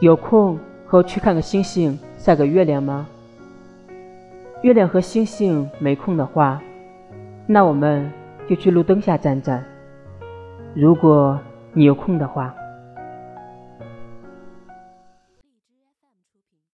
有空和我去看个星星晒个月亮吗？月亮和星星没空的话那我们就去路灯下站站。如果你有空的话